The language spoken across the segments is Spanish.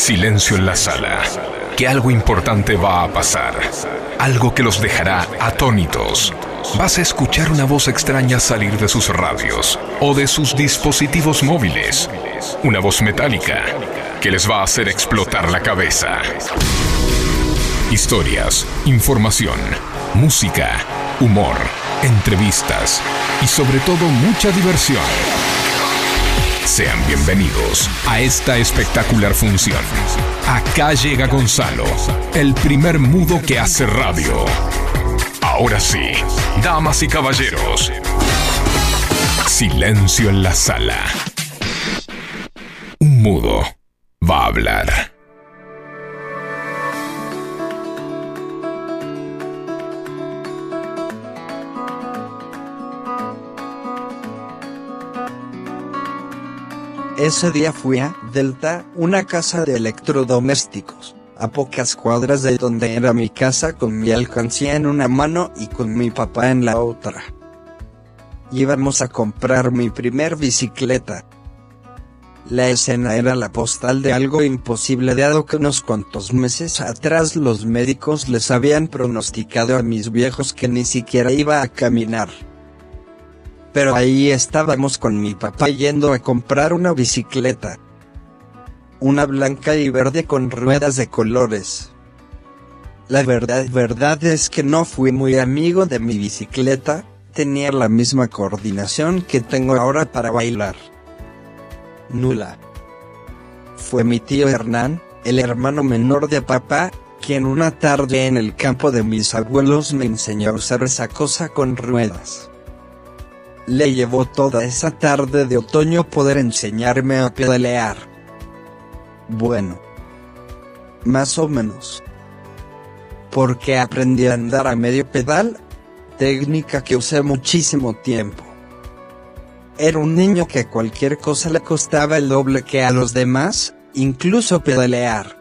Silencio en la sala. Que algo importante va a pasar. Algo que los dejará atónitos. Vas a escuchar una voz extraña salir de sus radios o de sus dispositivos móviles. Una voz metálica que les va a hacer explotar la cabeza. Historias, información, música, humor, entrevistas y sobre todo mucha diversión. Sean bienvenidos a esta espectacular función. Acá llega Gonzalo, el primer mudo que hace radio. Ahora sí, damas y caballeros, silencio en la sala. Un mudo va a hablar. Ese día fui a Delta, una casa de electrodomésticos, a pocas cuadras de donde era mi casa con mi alcancía en una mano y con mi papá en la otra. Íbamos a comprar mi primer bicicleta. La escena era la postal de algo imposible dado que unos cuantos meses atrás los médicos les habían pronosticado a mis viejos que ni siquiera iba a caminar. Pero ahí estábamos con mi papá yendo a comprar una bicicleta. Una blanca y verde con ruedas de colores. La verdad, verdad es que no fui muy amigo de mi bicicleta, tenía la misma coordinación que tengo ahora para bailar. Nula. Fue mi tío Hernán, el hermano menor de papá, quien una tarde en el campo de mis abuelos me enseñó a usar esa cosa con ruedas. Le llevó toda esa tarde de otoño poder enseñarme a pedalear. Bueno. Más o menos. Porque aprendí a andar a medio pedal, técnica que usé muchísimo tiempo. Era un niño que cualquier cosa le costaba el doble que a los demás, incluso pedalear.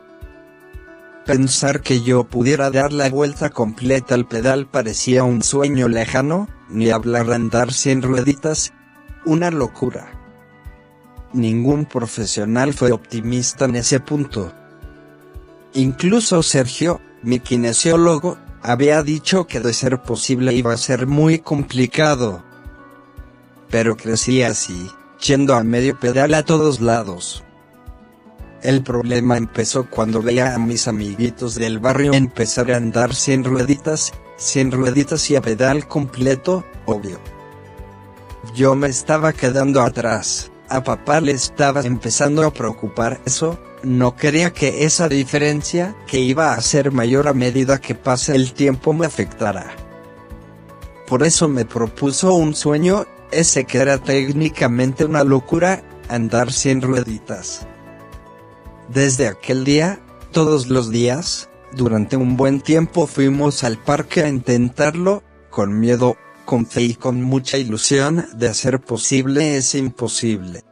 Pensar que yo pudiera dar la vuelta completa al pedal parecía un sueño lejano, ni hablar andar sin rueditas, una locura. Ningún profesional fue optimista en ese punto. Incluso Sergio, mi kinesiólogo, había dicho que de ser posible iba a ser muy complicado. Pero crecí así, yendo a medio pedal a todos lados. El problema empezó cuando veía a mis amiguitos del barrio empezar a andar sin rueditas, sin rueditas y a pedal completo, obvio. Yo me estaba quedando atrás, a papá le estaba empezando a preocupar eso, no quería que esa diferencia, que iba a ser mayor a medida que pase el tiempo, me afectara. Por eso me propuso un sueño, ese que era técnicamente una locura, andar sin rueditas. Desde aquel día, todos los días, durante un buen tiempo fuimos al parque a intentarlo, con miedo, con fe y con mucha ilusión de hacer posible ese imposible.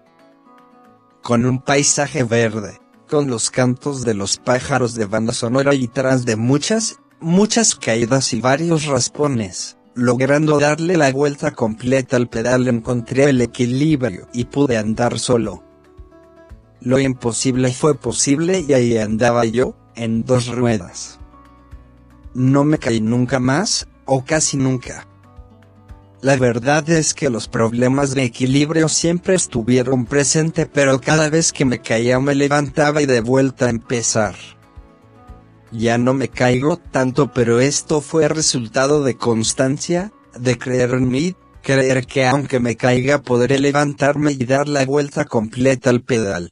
Con un paisaje verde, con los cantos de los pájaros de banda sonora y tras de muchas, muchas caídas y varios raspones, logrando darle la vuelta completa al pedal encontré el equilibrio y pude andar solo. Lo imposible fue posible y ahí andaba yo, en dos ruedas. No me caí nunca más, o casi nunca. La verdad es que los problemas de equilibrio siempre estuvieron presentes pero cada vez que me caía me levantaba y de vuelta a empezar. Ya no me caigo tanto pero esto fue resultado de constancia, de creer en mí, creer que aunque me caiga podré levantarme y dar la vuelta completa al pedal.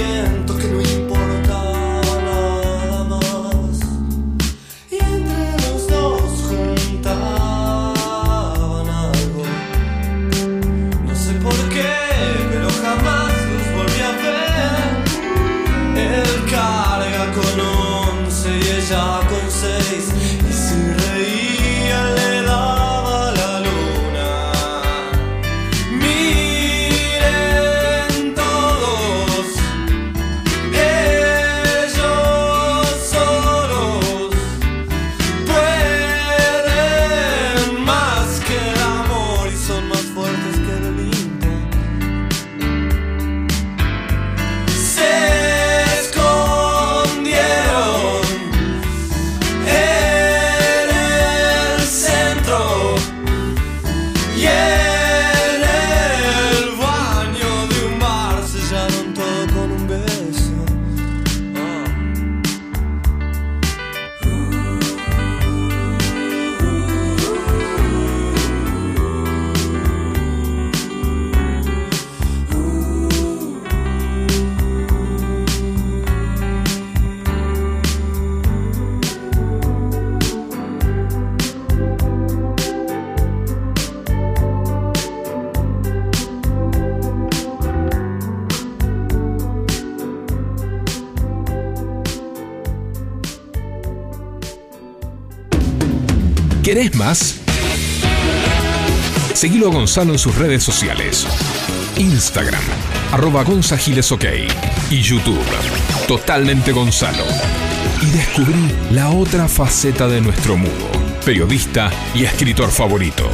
Presiento que no más? Seguilo a Gonzalo en sus redes sociales. Instagram, arroba. Y YouTube, totalmente Gonzalo. Y descubrí la otra faceta de nuestro mudo, periodista y escritor favorito.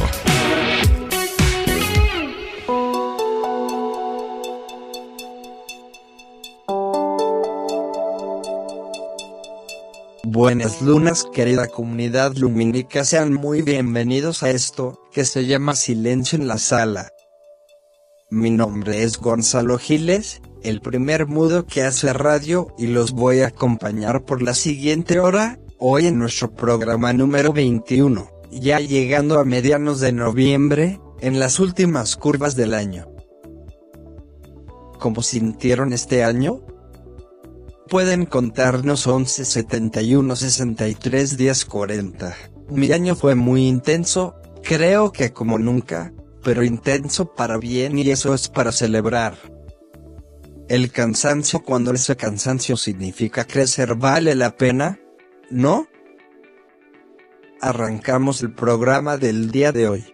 Buenas lunas querida comunidad lumínica, sean muy bienvenidos a esto, que se llama Silencio en la Sala. Mi nombre es Gonzalo Giles, el primer mudo que hace radio y los voy a acompañar por la siguiente hora, hoy en nuestro programa número 21, ya llegando a medianos de noviembre, en las últimas curvas del año. ¿Cómo sintieron este año? Pueden contarnos 11 71 63 10 40. Mi año fue muy intenso, creo que como nunca, pero intenso para bien y eso es para celebrar. El cansancio cuando ese cansancio significa crecer vale la pena, ¿no? Arrancamos el programa del día de hoy.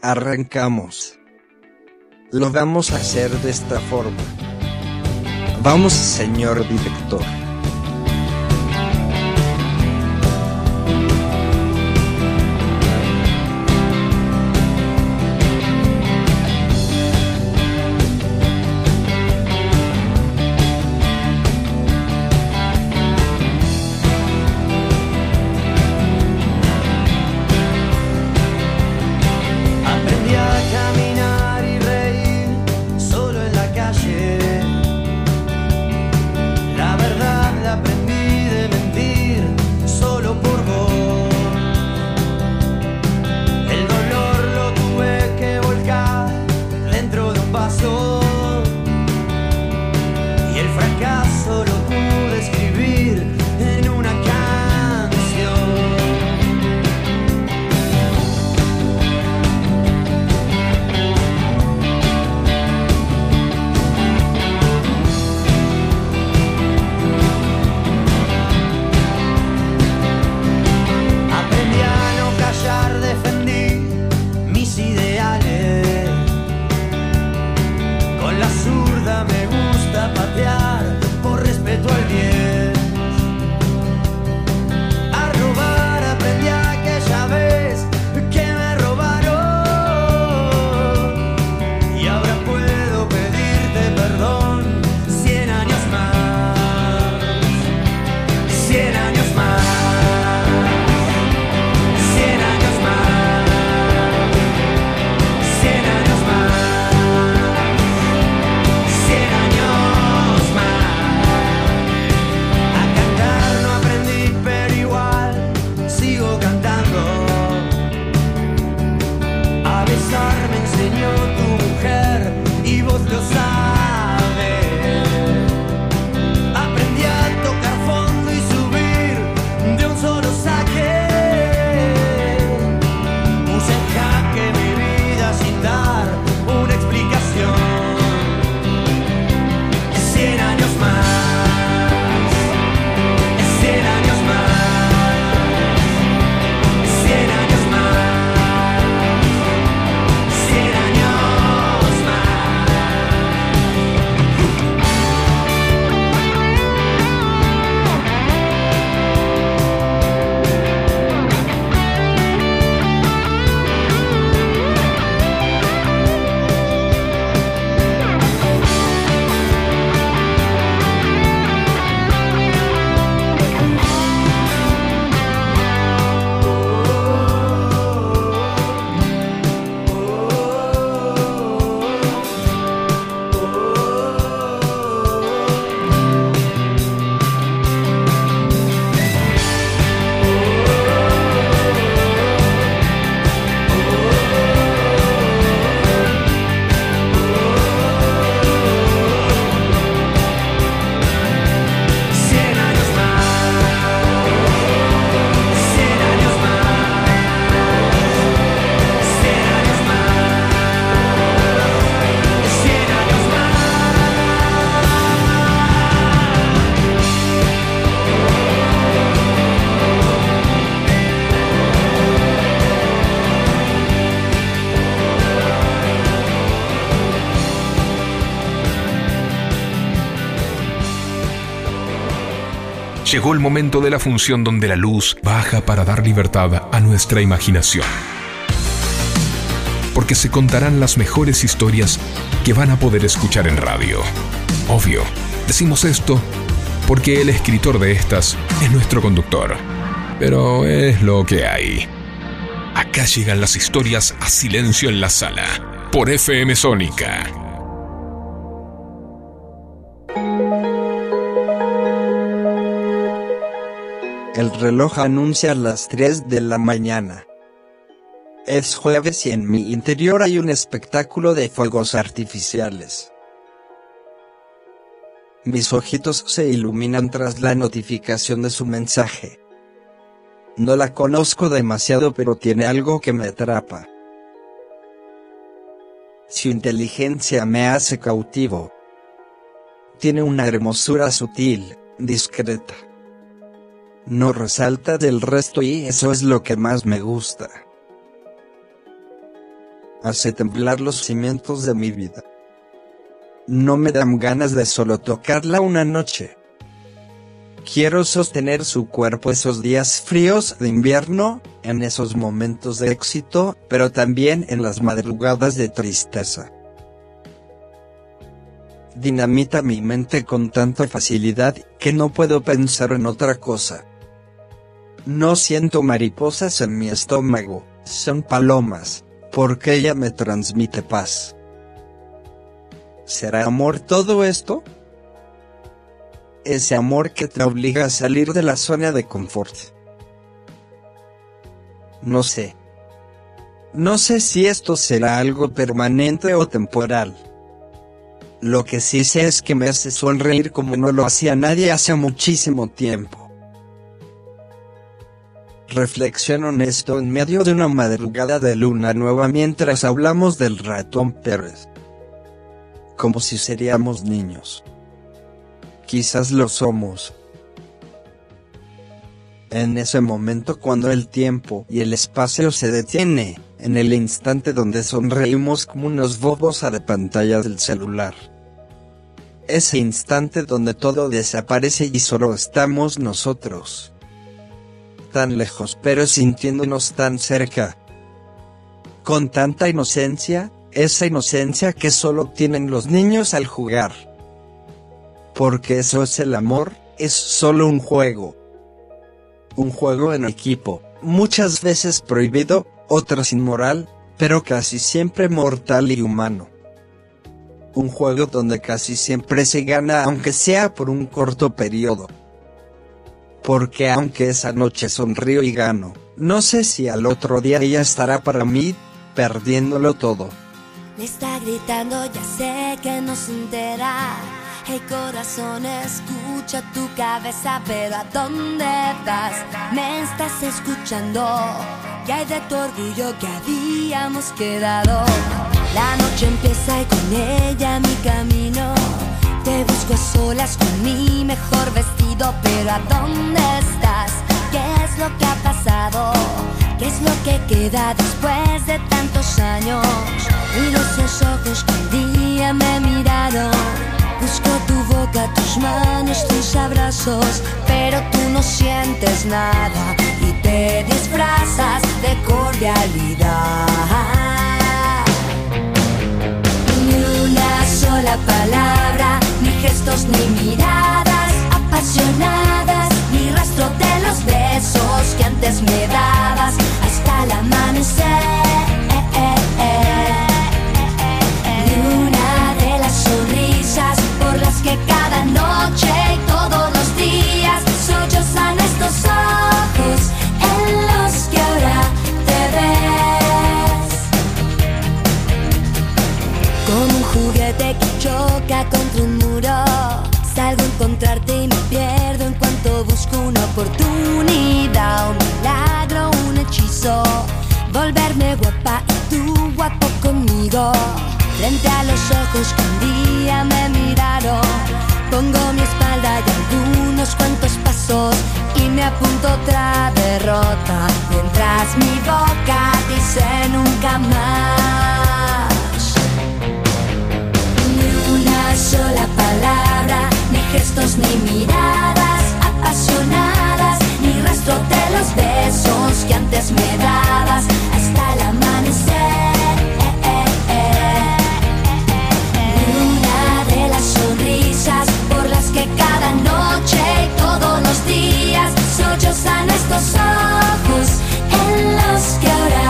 Arrancamos. Lo vamos a hacer de esta forma. Vamos, señor director. Llegó el momento de la función donde la luz baja para dar libertad a nuestra imaginación. Porque se contarán las mejores historias que van a poder escuchar en radio. Obvio, decimos esto porque el escritor de estas es nuestro conductor. Pero es lo que hay. Acá llegan las historias a silencio en la sala, por FM Sónica El reloj anuncia las 3 de la mañana. Es jueves y en mi interior hay un espectáculo de fuegos artificiales. Mis ojitos se iluminan tras la notificación de su mensaje. No la conozco demasiado pero tiene algo que me atrapa. Su inteligencia me hace cautivo. Tiene una hermosura sutil, discreta no resalta del resto y eso es lo que más me gusta. Hace temblar los cimientos de mi vida. No me dan ganas de solo tocarla una noche. Quiero sostener su cuerpo esos días fríos de invierno, en esos momentos de éxito, pero también en las madrugadas de tristeza. Dinamita mi mente con tanta facilidad que no puedo pensar en otra cosa. No siento mariposas en mi estómago, son palomas, porque ella me transmite paz. ¿Será amor todo esto? Ese amor que te obliga a salir de la zona de confort. No sé. No sé si esto será algo permanente o temporal. Lo que sí sé es que me hace sonreír como no lo hacía nadie hace muchísimo tiempo. Reflexión honesto en medio de una madrugada de luna nueva mientras hablamos del ratón Pérez. Como si seríamos niños. Quizás lo somos. En ese momento cuando el tiempo y el espacio se detiene, en el instante donde sonreímos como unos bobos a la pantalla del celular. Ese instante donde todo desaparece y solo estamos nosotros tan lejos pero sintiéndonos tan cerca. Con tanta inocencia, esa inocencia que solo tienen los niños al jugar. Porque eso es el amor, es solo un juego. Un juego en equipo, muchas veces prohibido, otras inmoral, pero casi siempre mortal y humano. Un juego donde casi siempre se gana aunque sea por un corto periodo porque aunque esa noche sonrío y gano, no sé si al otro día ella estará para mí, perdiéndolo todo. Me está gritando, ya sé que no se entera. El corazón escucha tu cabeza, pero ¿a dónde vas? Me estás escuchando. ¿Qué hay de tu orgullo que habíamos quedado? La noche empieza y con ella mi camino. Te busco a solas con mi mejor vestido, pero ¿a dónde estás? ¿Qué es lo que ha pasado? ¿Qué es lo que queda después de tantos años? Miro esos ojos que un día me miraron. Busco tu boca, tus manos, tus abrazos, pero tú no sientes nada y te disfrazas de cordialidad. sola palabra, ni ni miradas apasionadas, ni rastro de los besos que antes me dabas hasta el amanecer. Ni una de las sonrisas por las que cada noche y todos los días sollozan estos ojos en los que ahora te ves. Como un juguete choca contra un muro. Salgo a encontrarte y me pierdo en cuanto busco una oportunidad, un milagro, un hechizo. Volverme guapa y tú guapo conmigo. Frente a los ojos que un día me miraron. Pongo mi espalda y algunos cuantos pasos y me apunto otra derrota. Mientras mi boca dice nunca más. sola palabra, ni gestos ni miradas apasionadas, ni rastro de los besos que antes me dabas hasta el amanecer. Ni una de las sonrisas por las que cada noche y todos los días sollozan estos ojos en los que ahora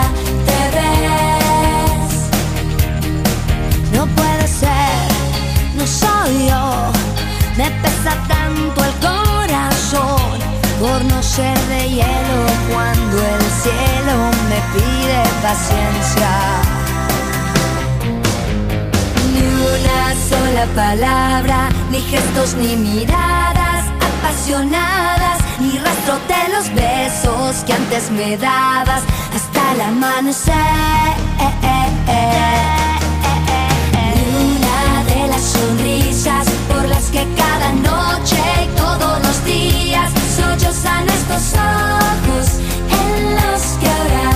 pesa tanto el corazón por no ser de hielo cuando el cielo me pide paciencia. Ni una sola palabra, ni gestos, ni miradas apasionadas, ni rastro de los besos que antes me dabas hasta el amanecer. Que cada noche y todos los días sollozan estos ojos en los que ahora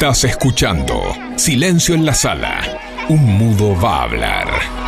Estás escuchando Silencio en la sala. Un mudo va a hablar.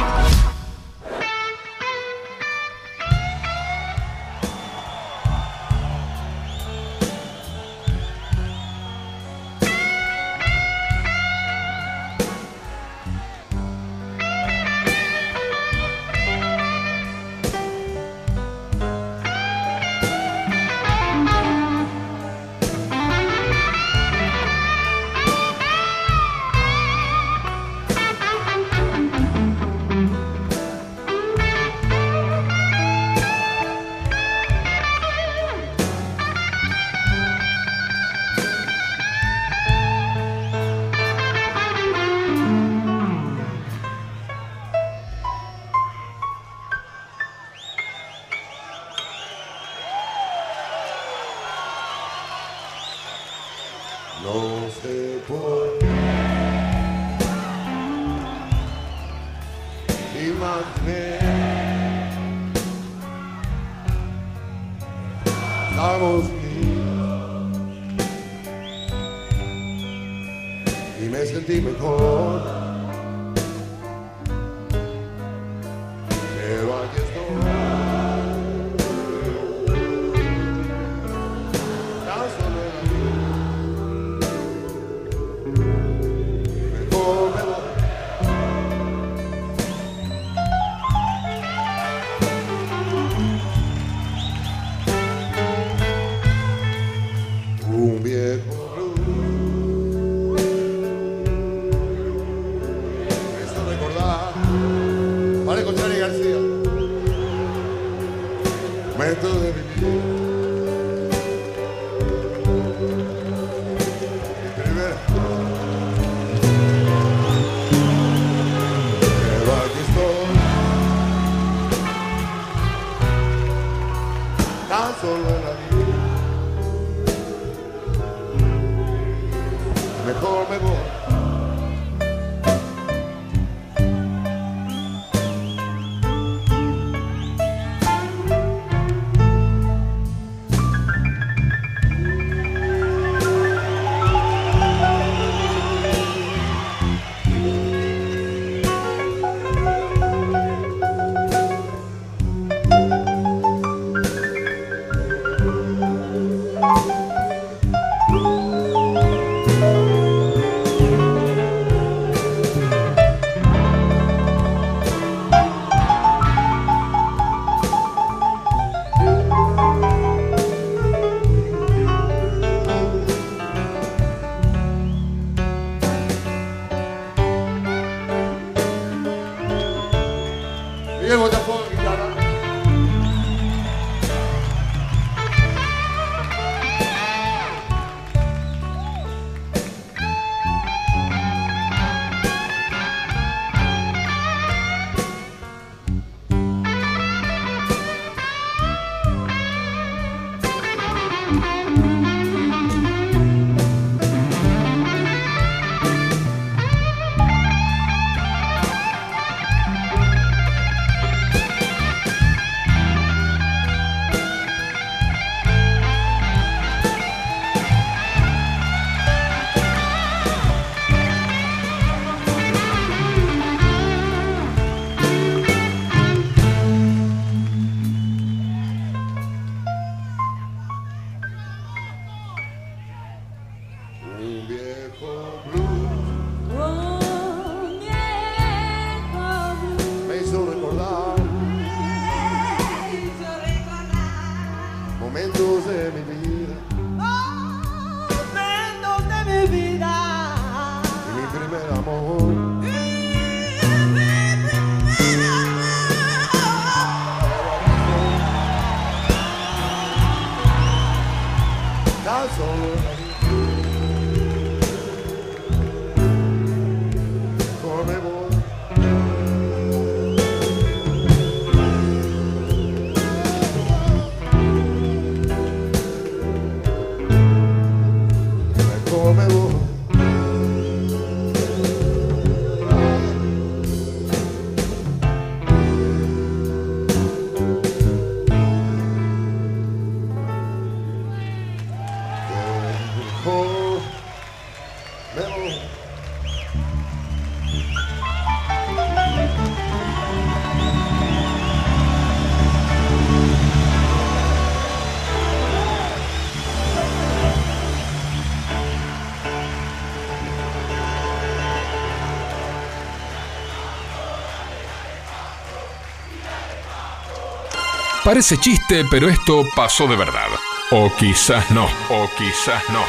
Parece chiste, pero esto pasó de verdad. O quizás no, o quizás no.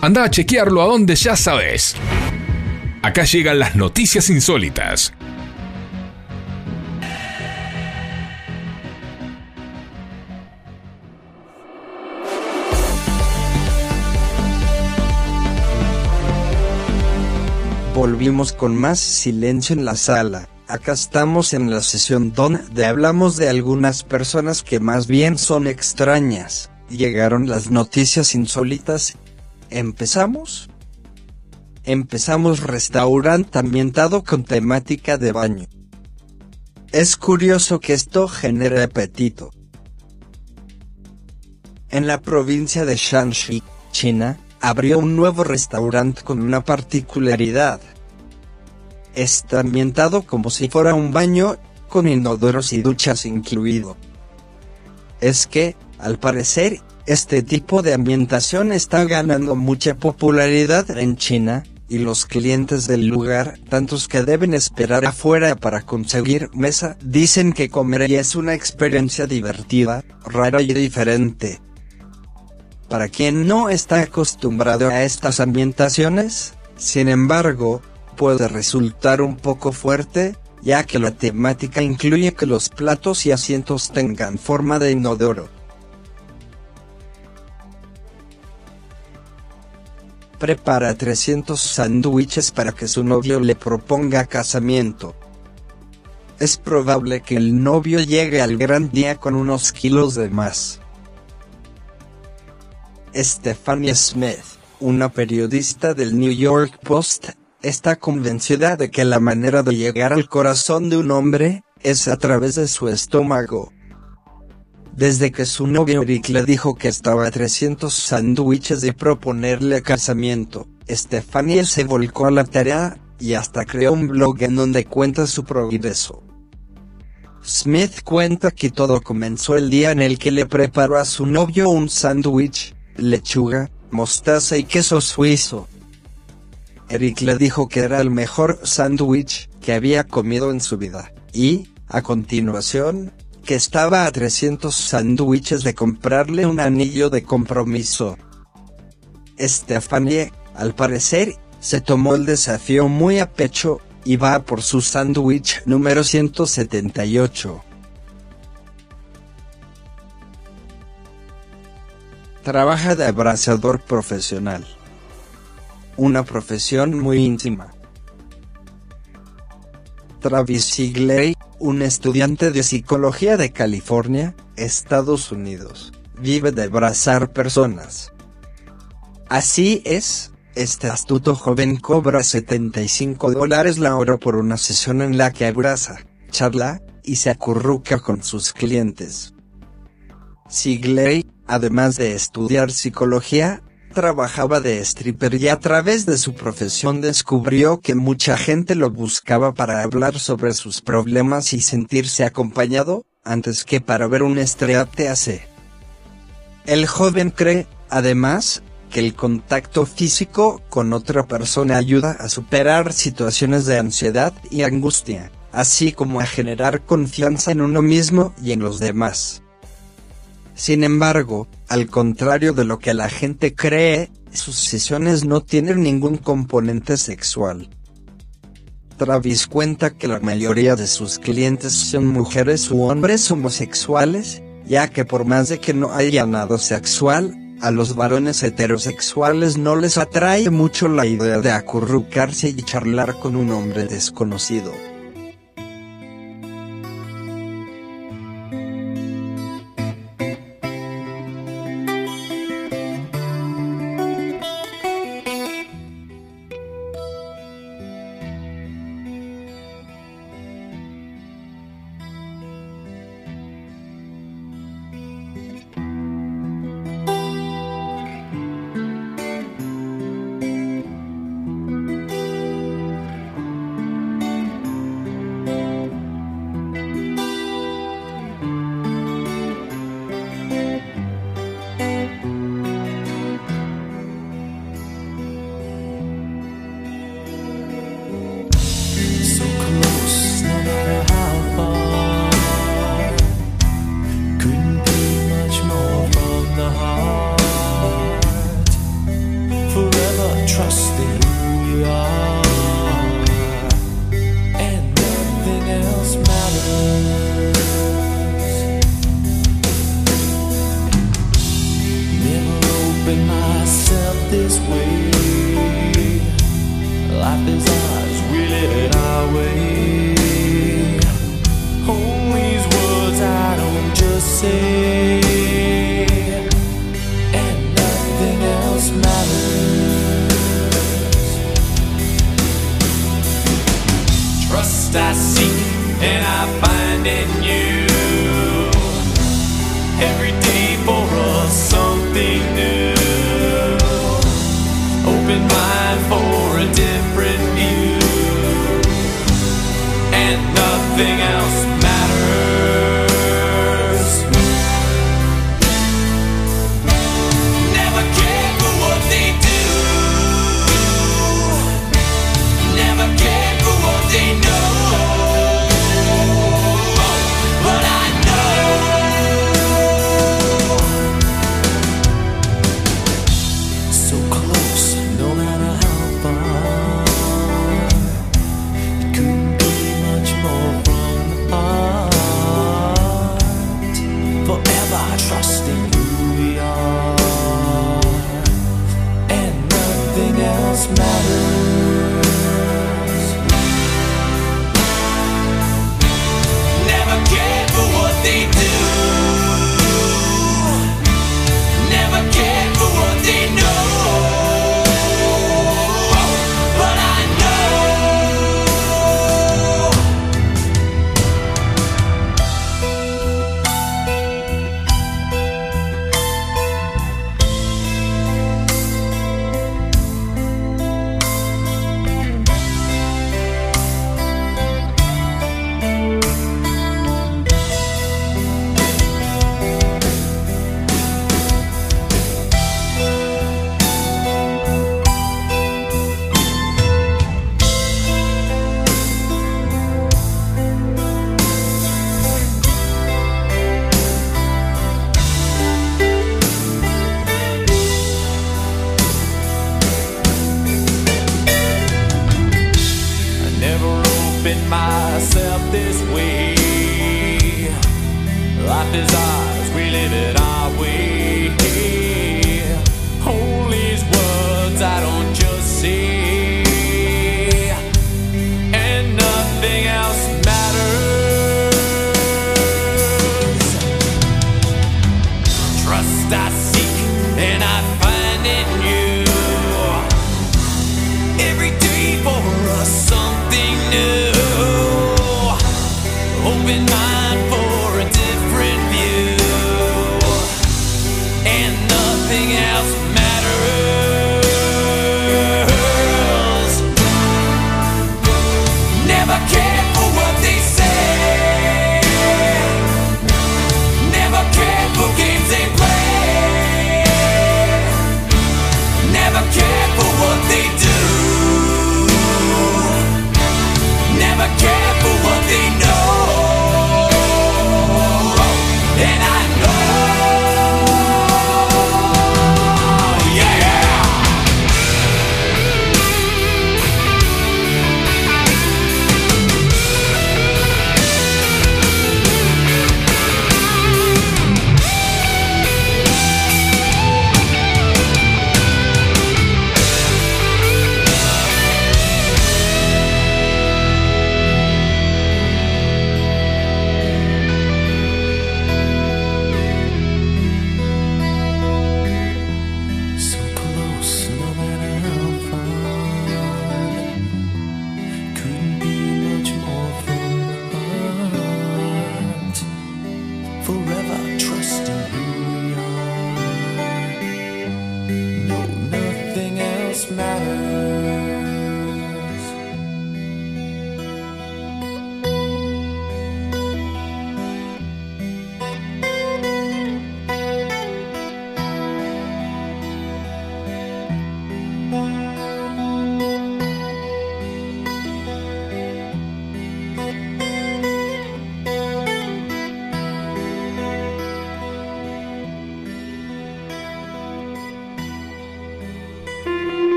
Anda a chequearlo a donde ya sabes. Acá llegan las noticias insólitas. Volvimos con más silencio en la sala. Acá estamos en la sesión donde hablamos de algunas personas que más bien son extrañas. Llegaron las noticias insólitas. ¿Empezamos? Empezamos restaurante ambientado con temática de baño. Es curioso que esto genere apetito. En la provincia de Shanxi, China, abrió un nuevo restaurante con una particularidad. Está ambientado como si fuera un baño, con inodoros y duchas incluido. Es que, al parecer, este tipo de ambientación está ganando mucha popularidad en China, y los clientes del lugar, tantos que deben esperar afuera para conseguir mesa, dicen que comer es una experiencia divertida, rara y diferente. Para quien no está acostumbrado a estas ambientaciones, sin embargo, puede resultar un poco fuerte, ya que la temática incluye que los platos y asientos tengan forma de inodoro. Prepara 300 sándwiches para que su novio le proponga casamiento. Es probable que el novio llegue al gran día con unos kilos de más. Stephanie Smith, una periodista del New York Post, está convencida de que la manera de llegar al corazón de un hombre es a través de su estómago. Desde que su novio Eric le dijo que estaba a 300 sándwiches de proponerle casamiento, Stephanie se volcó a la tarea, y hasta creó un blog en donde cuenta su progreso. Smith cuenta que todo comenzó el día en el que le preparó a su novio un sándwich, lechuga, mostaza y queso suizo. Eric le dijo que era el mejor sándwich que había comido en su vida, y, a continuación, que estaba a 300 sándwiches de comprarle un anillo de compromiso. Stephanie, al parecer, se tomó el desafío muy a pecho, y va por su sándwich número 178. Trabaja de abrazador profesional. Una profesión muy íntima. Travis Sigley, un estudiante de psicología de California, Estados Unidos, vive de abrazar personas. Así es, este astuto joven cobra 75 dólares la hora por una sesión en la que abraza, charla, y se acurruca con sus clientes. Sigley, además de estudiar psicología, trabajaba de stripper y a través de su profesión descubrió que mucha gente lo buscaba para hablar sobre sus problemas y sentirse acompañado, antes que para ver un hace. El joven cree, además, que el contacto físico con otra persona ayuda a superar situaciones de ansiedad y angustia, así como a generar confianza en uno mismo y en los demás. Sin embargo, al contrario de lo que la gente cree, sus sesiones no tienen ningún componente sexual. Travis cuenta que la mayoría de sus clientes son mujeres u hombres homosexuales, ya que por más de que no haya nada sexual, a los varones heterosexuales no les atrae mucho la idea de acurrucarse y charlar con un hombre desconocido.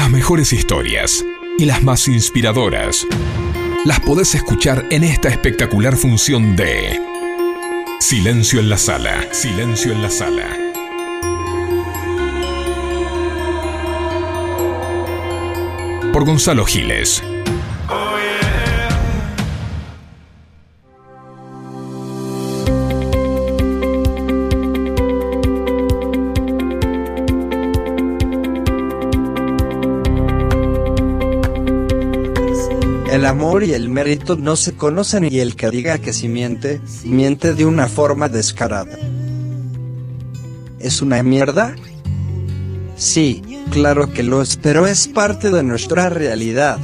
Las mejores historias y las más inspiradoras las podés escuchar en esta espectacular función de Silencio en la sala, silencio en la sala. Por Gonzalo Giles. Y el mérito no se conocen y el que diga que si miente, miente de una forma descarada. ¿Es una mierda? Sí, claro que lo es, pero es parte de nuestra realidad.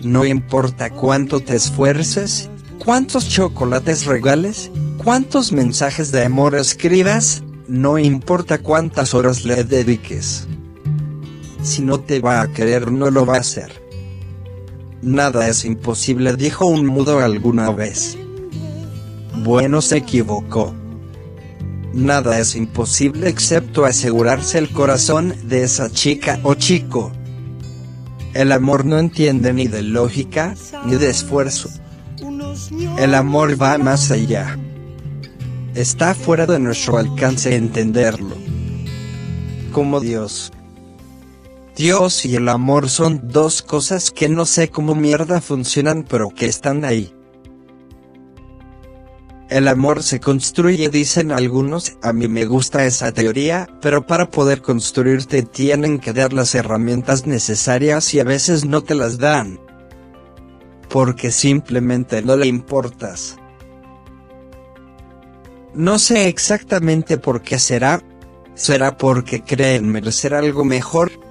No importa cuánto te esfuerces, cuántos chocolates regales, cuántos mensajes de amor escribas, no importa cuántas horas le dediques. Si no te va a querer no lo va a hacer. Nada es imposible, dijo un mudo alguna vez. Bueno, se equivocó. Nada es imposible excepto asegurarse el corazón de esa chica o chico. El amor no entiende ni de lógica, ni de esfuerzo. El amor va más allá. Está fuera de nuestro alcance entenderlo. Como Dios. Dios y el amor son dos cosas que no sé cómo mierda funcionan pero que están ahí. El amor se construye dicen algunos, a mí me gusta esa teoría, pero para poder construirte tienen que dar las herramientas necesarias y a veces no te las dan. Porque simplemente no le importas. No sé exactamente por qué será. ¿Será porque creen merecer algo mejor?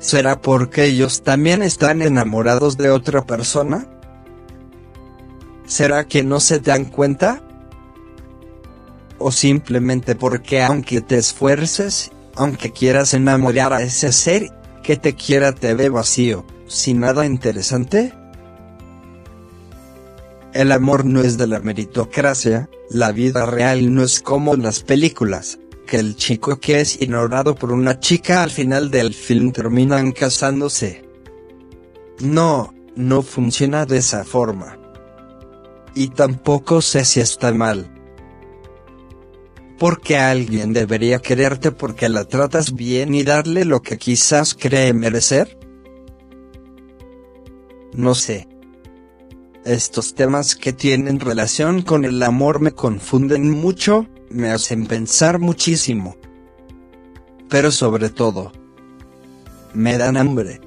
¿Será porque ellos también están enamorados de otra persona? ¿Será que no se dan cuenta? ¿O simplemente porque aunque te esfuerces, aunque quieras enamorar a ese ser, que te quiera te ve vacío, sin nada interesante? El amor no es de la meritocracia, la vida real no es como las películas que el chico que es ignorado por una chica al final del film terminan casándose. No, no funciona de esa forma. Y tampoco sé si está mal. Porque alguien debería quererte porque la tratas bien y darle lo que quizás cree merecer. No sé. Estos temas que tienen relación con el amor me confunden mucho, me hacen pensar muchísimo. Pero sobre todo, me dan hambre.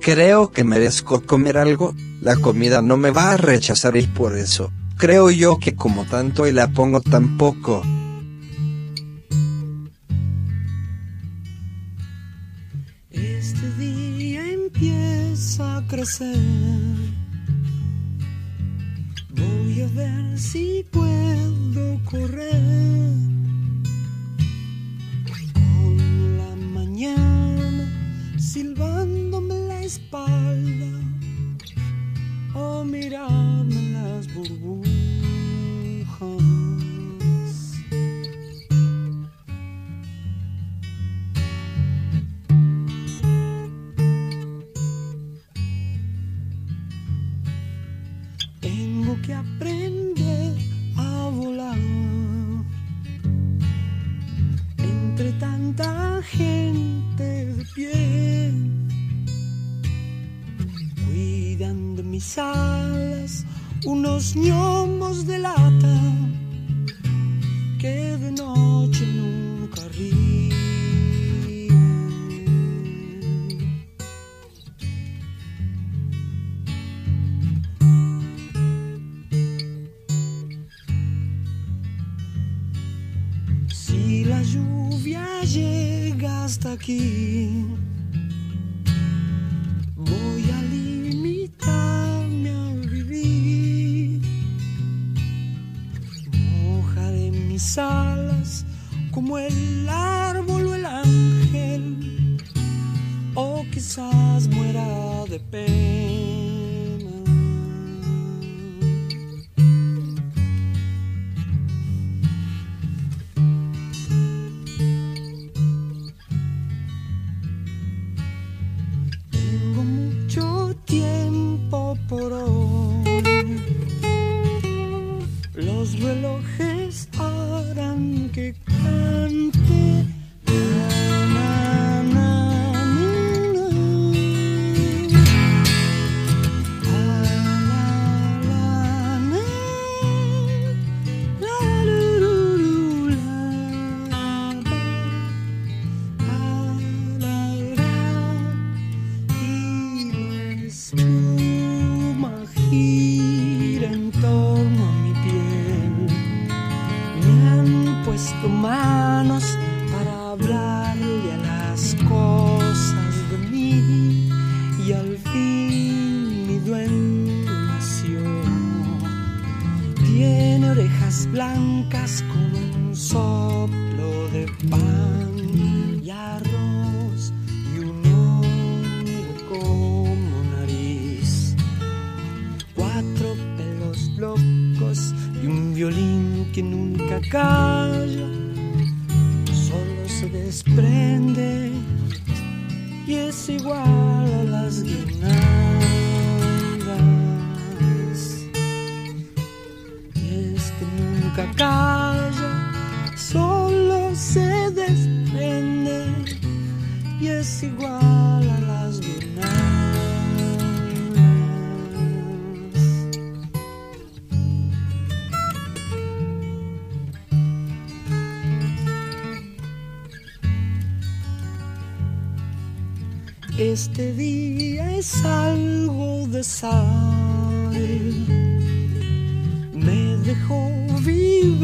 Creo que merezco comer algo, la comida no me va a rechazar y por eso, creo yo que como tanto y la pongo tan poco. Este día empieza a crecer. Voy a ver si puedo correr con la mañana silbándome la espalda o mirarme las burbujas.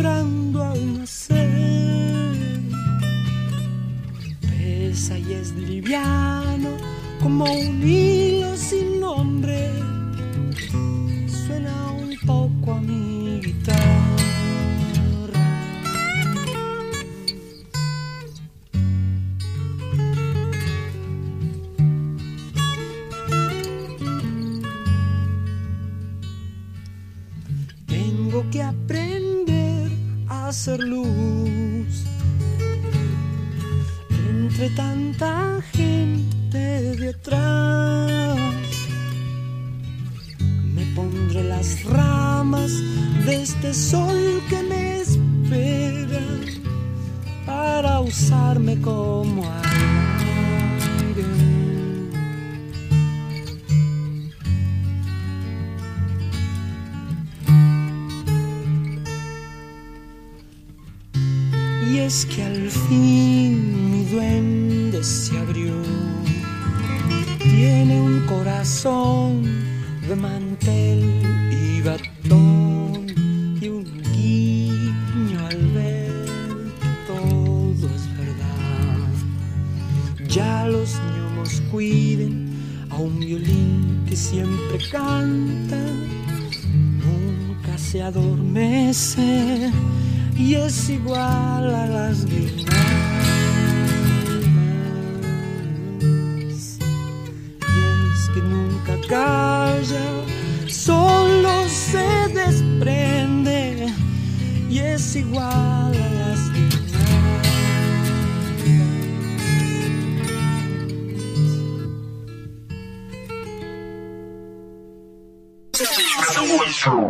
vibrando al nacer. Pesa y es liviano como un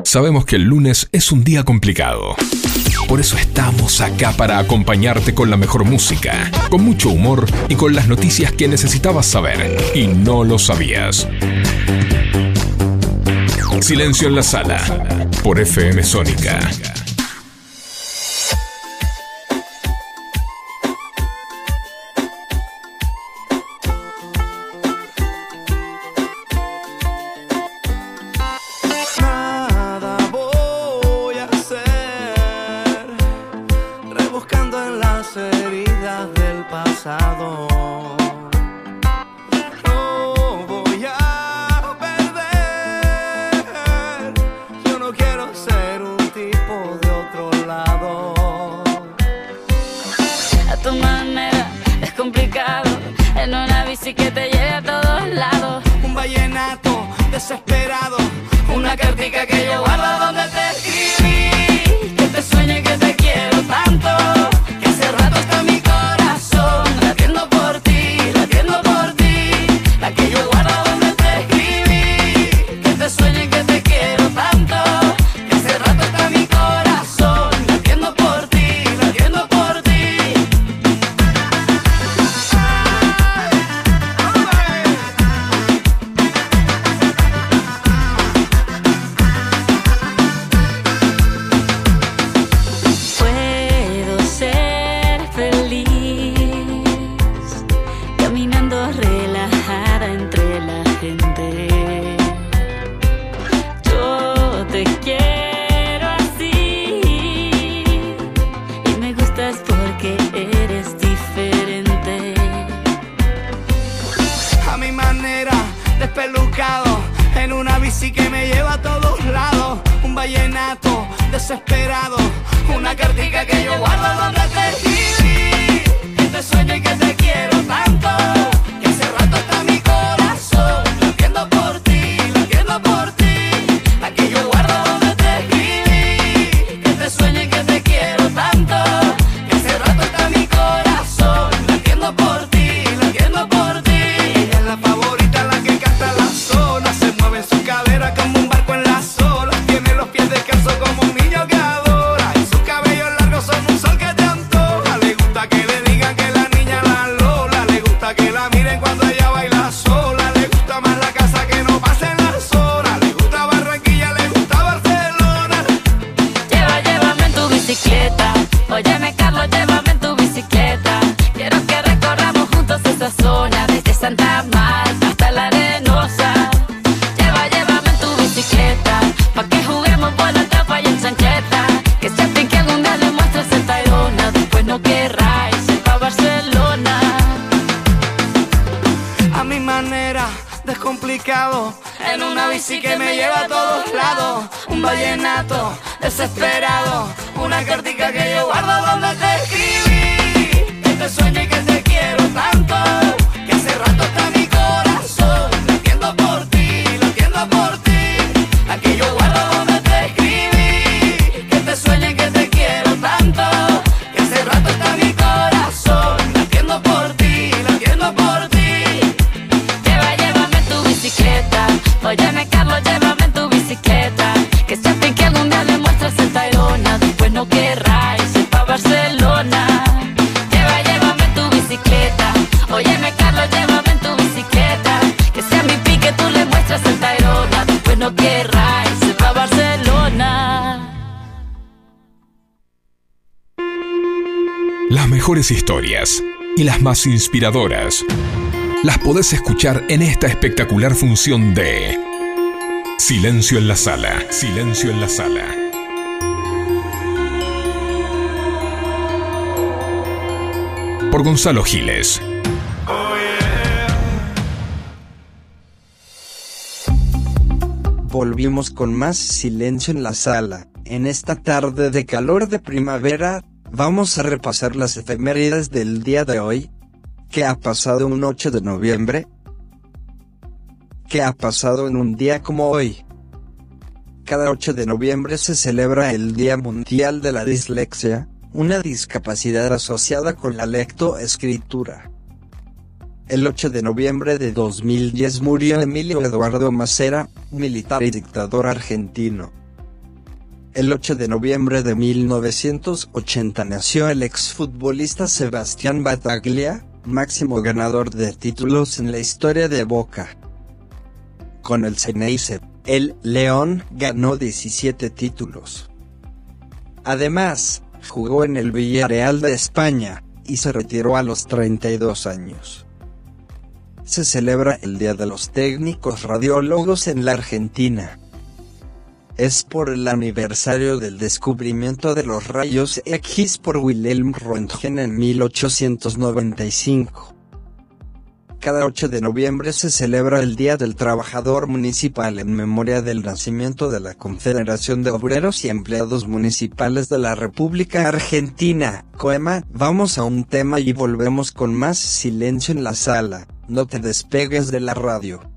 Sabemos que el lunes es un día complicado. Por eso estamos acá para acompañarte con la mejor música, con mucho humor y con las noticias que necesitabas saber y no lo sabías. Silencio en la sala por FM Sónica. Historias y las más inspiradoras las podés escuchar en esta espectacular función de Silencio en la sala. Silencio en la sala. Por Gonzalo Giles. Volvimos con más silencio en la sala. En esta tarde de calor de primavera, vamos a repasar las efemérides del día de hoy. ¿Qué ha pasado un 8 de noviembre? ¿Qué ha pasado en un día como hoy? Cada 8 de noviembre se celebra el Día Mundial de la Dislexia, una discapacidad asociada con la lectoescritura. El 8 de noviembre de 2010 murió Emilio Eduardo Macera, militar y dictador argentino. El 8 de noviembre de 1980 nació el exfutbolista Sebastián Bataglia, máximo ganador de títulos en la historia de Boca. Con el Ceneice, el León ganó 17 títulos. Además, jugó en el Villarreal de España, y se retiró a los 32 años. Se celebra el Día de los Técnicos Radiólogos en la Argentina. Es por el aniversario del descubrimiento de los rayos X por Wilhelm Röntgen en 1895. Cada 8 de noviembre se celebra el Día del Trabajador Municipal en memoria del nacimiento de la Confederación de Obreros y Empleados Municipales de la República Argentina, COEMA. Vamos a un tema y volvemos con más silencio en la sala, no te despegues de la radio.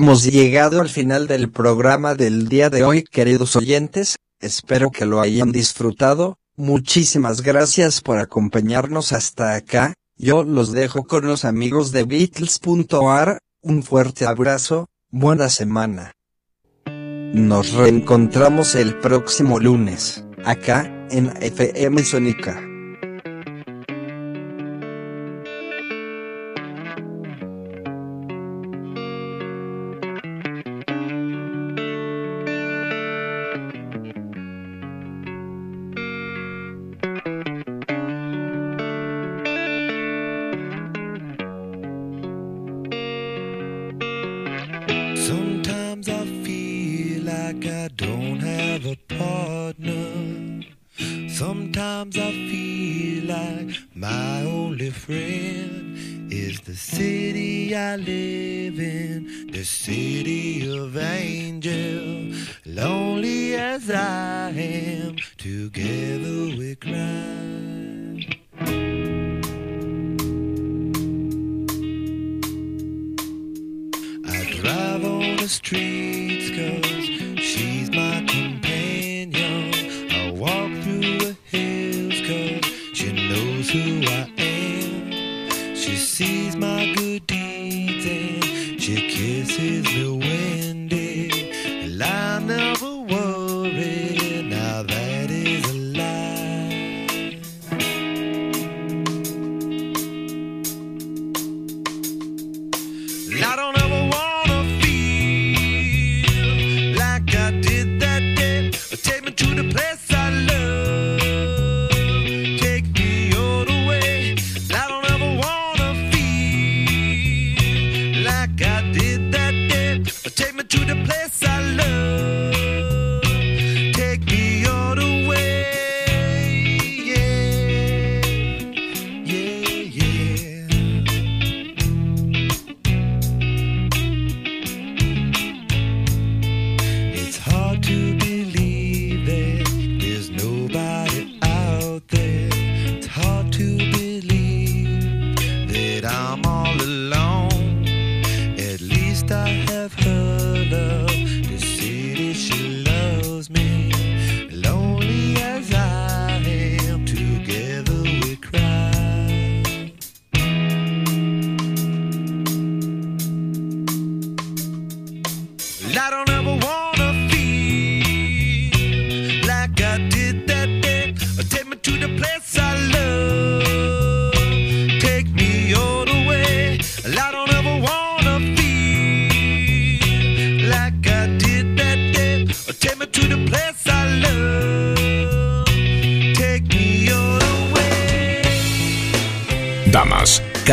hemos llegado al final del programa del día de hoy, queridos oyentes, espero que lo hayan disfrutado, muchísimas gracias por acompañarnos hasta acá, yo los dejo con los amigos de Beatles.ar, un fuerte abrazo, buena semana. Nos reencontramos el próximo lunes, acá, en FM Sonica.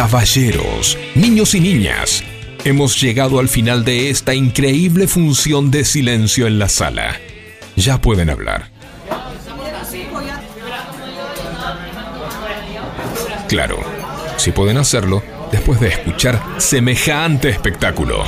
Caballeros, niños y niñas, hemos llegado al final de esta increíble función de silencio en la sala. Ya pueden hablar. Claro, si pueden hacerlo después de escuchar semejante espectáculo.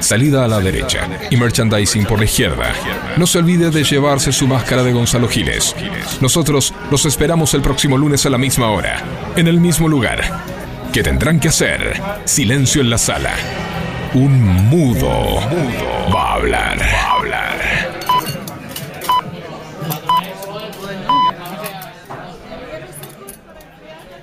Salida a la derecha y merchandising por la izquierda. No se olvide de llevarse su máscara de Gonzalo Giles. Nosotros los esperamos el próximo lunes a la misma hora, en el mismo lugar. ¿Qué tendrán que hacer? Silencio en la sala. Un mudo. Va a hablar.